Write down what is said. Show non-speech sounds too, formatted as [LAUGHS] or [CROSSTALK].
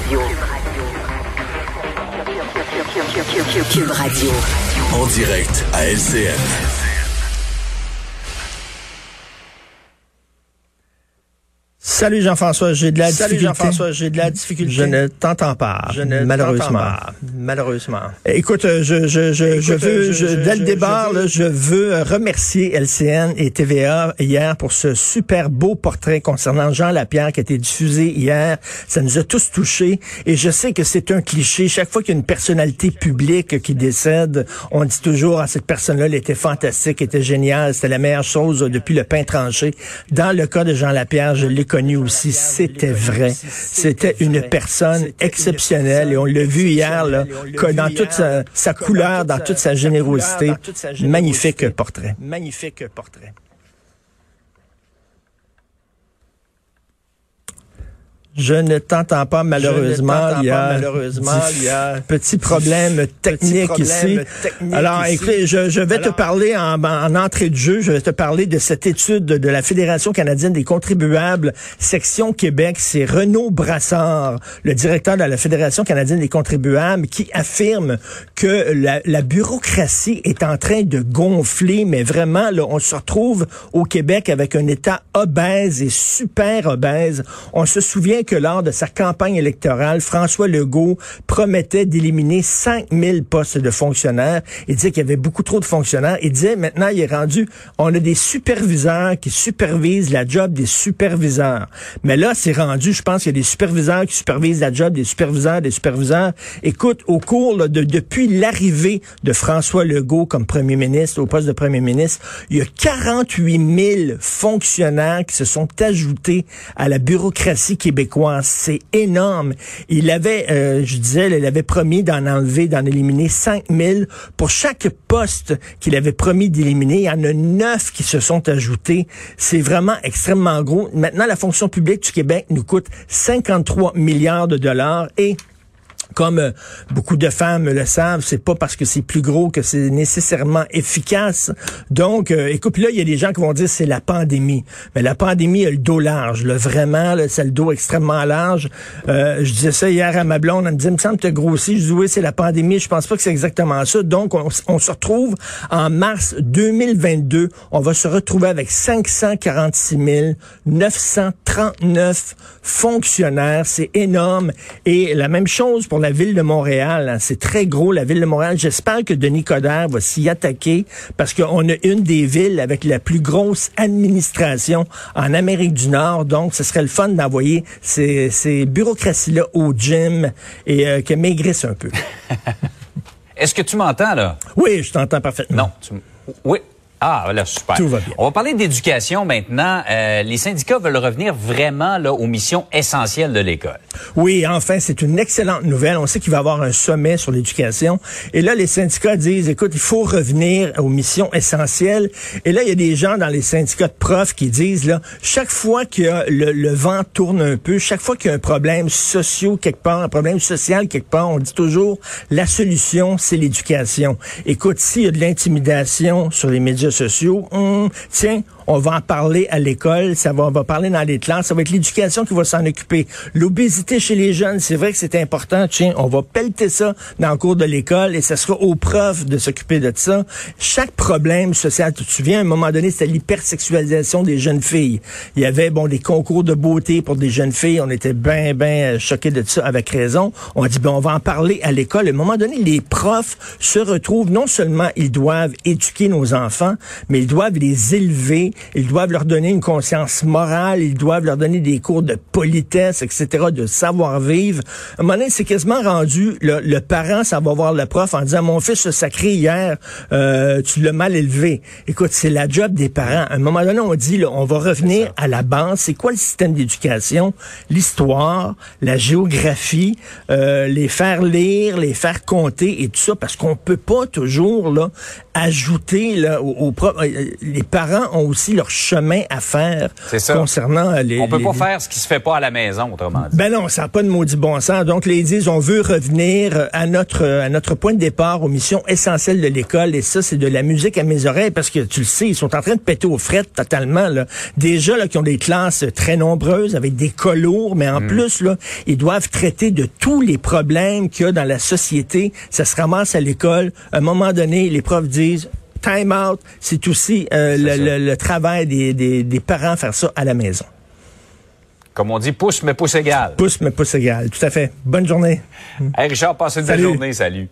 Radio. Radio. En direct à LCN. Salut Jean-François, j'ai de la Salut difficulté. Jean-François, j'ai de la difficulté. Je ne t'entends pas. Je ne malheureusement. t'entends pas, malheureusement. Écoute, euh, je, je, je, je Écoute, veux, euh, je- dès le départ, je je veux euh, remercier LCN et TVA hier pour ce super beau portrait concernant Jean Lapierre qui a été diffusé hier. Ça nous a tous touchés. Et je sais que c'est un cliché. Chaque fois qu'il y a une personnalité publique qui décède, on dit toujours, ah, cette personne-là, elle était fantastique, elle était géniale, c'était la meilleure chose depuis le pain tranché. Dans le cas de Jean Lapierre, je l'ai connu aussi. C'était vrai. C'était une personne exceptionnelle et on l'a vu hier, là, dans toute sa, sa couleur, dans toute sa générosité. Magnifique portrait. Magnifique portrait. Je ne t'entends pas malheureusement. Je ne t'entends il y a pas, malheureusement, il y a petit problème technique problème ici. technique Alors, ici. écoute, je, je vais te parler en, en entrée de jeu. Je vais te parler de cette étude de, de la Fédération canadienne des contribuables, section Québec. C'est Renaud Brassard, le directeur de la Fédération canadienne des contribuables, qui affirme que la, la bureaucratie est en train de gonfler, mais vraiment, là, on se retrouve au Québec avec un État obèse et super obèse. On se souvient que lors de sa campagne électorale, François Legault promettait d'éliminer 5000 postes de fonctionnaires. Il disait qu'il y avait beaucoup trop de fonctionnaires. Il disait maintenant, il est rendu, on a des superviseurs qui supervisent la job des superviseurs. Mais là, c'est rendu, je pense qu'il y a des superviseurs qui supervisent la job des superviseurs, des superviseurs. Écoute, au cours là, de depuis l'arrivée de François Legault comme premier ministre, au poste de premier ministre, il y a 48 000 fonctionnaires qui se sont ajoutés à la bureaucratie québécoise. C'est énorme. Il avait, euh, je disais, il avait promis d'en enlever, d'en éliminer 5 000. Pour chaque poste qu'il avait promis d'éliminer, il y en a neuf qui se sont ajoutés. C'est vraiment extrêmement gros. Maintenant, la fonction publique du Québec nous coûte 53 milliards de dollars et comme euh, beaucoup de femmes le savent, c'est pas parce que c'est plus gros que c'est nécessairement efficace. Donc, euh, écoute, là, il y a des gens qui vont dire c'est la pandémie. Mais la pandémie a le dos large, là, vraiment, là, c'est le dos extrêmement large. Euh, je disais ça hier à ma blonde, elle me dit, il me semble que tu grossi. Je dis oui, c'est la pandémie. Je pense pas que c'est exactement ça. Donc, on, on se retrouve en mars 2022. On va se retrouver avec 546 939 fonctionnaires. C'est énorme. Et la même chose pour la ville de Montréal. hein. C'est très gros, la ville de Montréal. J'espère que Denis Coderre va s'y attaquer parce qu'on a une des villes avec la plus grosse administration en Amérique du Nord. Donc, ce serait le fun d'envoyer ces, ces bureaucraties-là au gym et euh, qu'elles maigrissent un peu. [LAUGHS] Est-ce que tu m'entends, là? Oui, je t'entends parfaitement. Non. tu oui. Ah, là, super. Tout va bien. On va parler d'éducation maintenant. Euh, les syndicats veulent revenir vraiment là, aux missions essentielles de l'école. Oui, enfin, c'est une excellente nouvelle. On sait qu'il va y avoir un sommet sur l'éducation. Et là, les syndicats disent, écoute, il faut revenir aux missions essentielles. Et là, il y a des gens dans les syndicats de profs qui disent, là, chaque fois que le, le vent tourne un peu, chaque fois qu'il y a un problème social quelque part, un problème social quelque part, on dit toujours, la solution, c'est l'éducation. Écoute, s'il y a de l'intimidation sur les médias sociaux, hum, tiens, on va en parler à l'école, ça va, on va parler dans les classes, ça va être l'éducation qui va s'en occuper. L'obésité chez les jeunes, c'est vrai que c'est important, tiens, on va pelleter ça dans le cours de l'école et ça sera aux profs de s'occuper de ça. Chaque problème social, tu te souviens, à un moment donné, c'était l'hypersexualisation des jeunes filles. Il y avait, bon, des concours de beauté pour des jeunes filles, on était bien, bien choqués de ça avec raison. On a dit, ben, on va en parler à l'école. À un moment donné, les profs se retrouvent, non seulement ils doivent éduquer nos enfants, mais ils doivent les élever, ils doivent leur donner une conscience morale, ils doivent leur donner des cours de politesse, etc., de savoir-vivre. À un moment donné, c'est quasiment rendu, le, le parent, ça va voir le prof en disant, mon fils se sacré hier, euh, tu l'as mal élevé. Écoute, c'est la job des parents. À un moment donné, on dit, là, on va revenir à la base. C'est quoi le système d'éducation? L'histoire, la géographie, euh, les faire lire, les faire compter et tout ça, parce qu'on peut pas toujours là ajouter là, au, au pro- euh, les parents ont aussi aussi leur chemin à faire ça. concernant euh, les... On peut les- pas faire ce qui se fait pas à la maison, autrement dit. Ben non, ça n'a pas de maudit bon sens. Donc, les disent, on veut revenir à notre à notre point de départ, aux missions essentielles de l'école. Et ça, c'est de la musique à mes oreilles parce que tu le sais, ils sont en train de péter aux frettes totalement. Là. Déjà, là, qui ont des classes très nombreuses avec des colours, mais en plus, là, ils doivent traiter de tous les problèmes qu'il y a dans la société. Ça se ramasse à l'école. À un moment donné, les profs disent time out. C'est aussi euh, le, le- le travail des, des, des parents faire ça à la maison. Comme on dit, pouce mais pouce égal. Pouce, mais pouce égal. Tout à fait. Bonne journée. Hey Richard, passe une belle Salut. journée. Salut.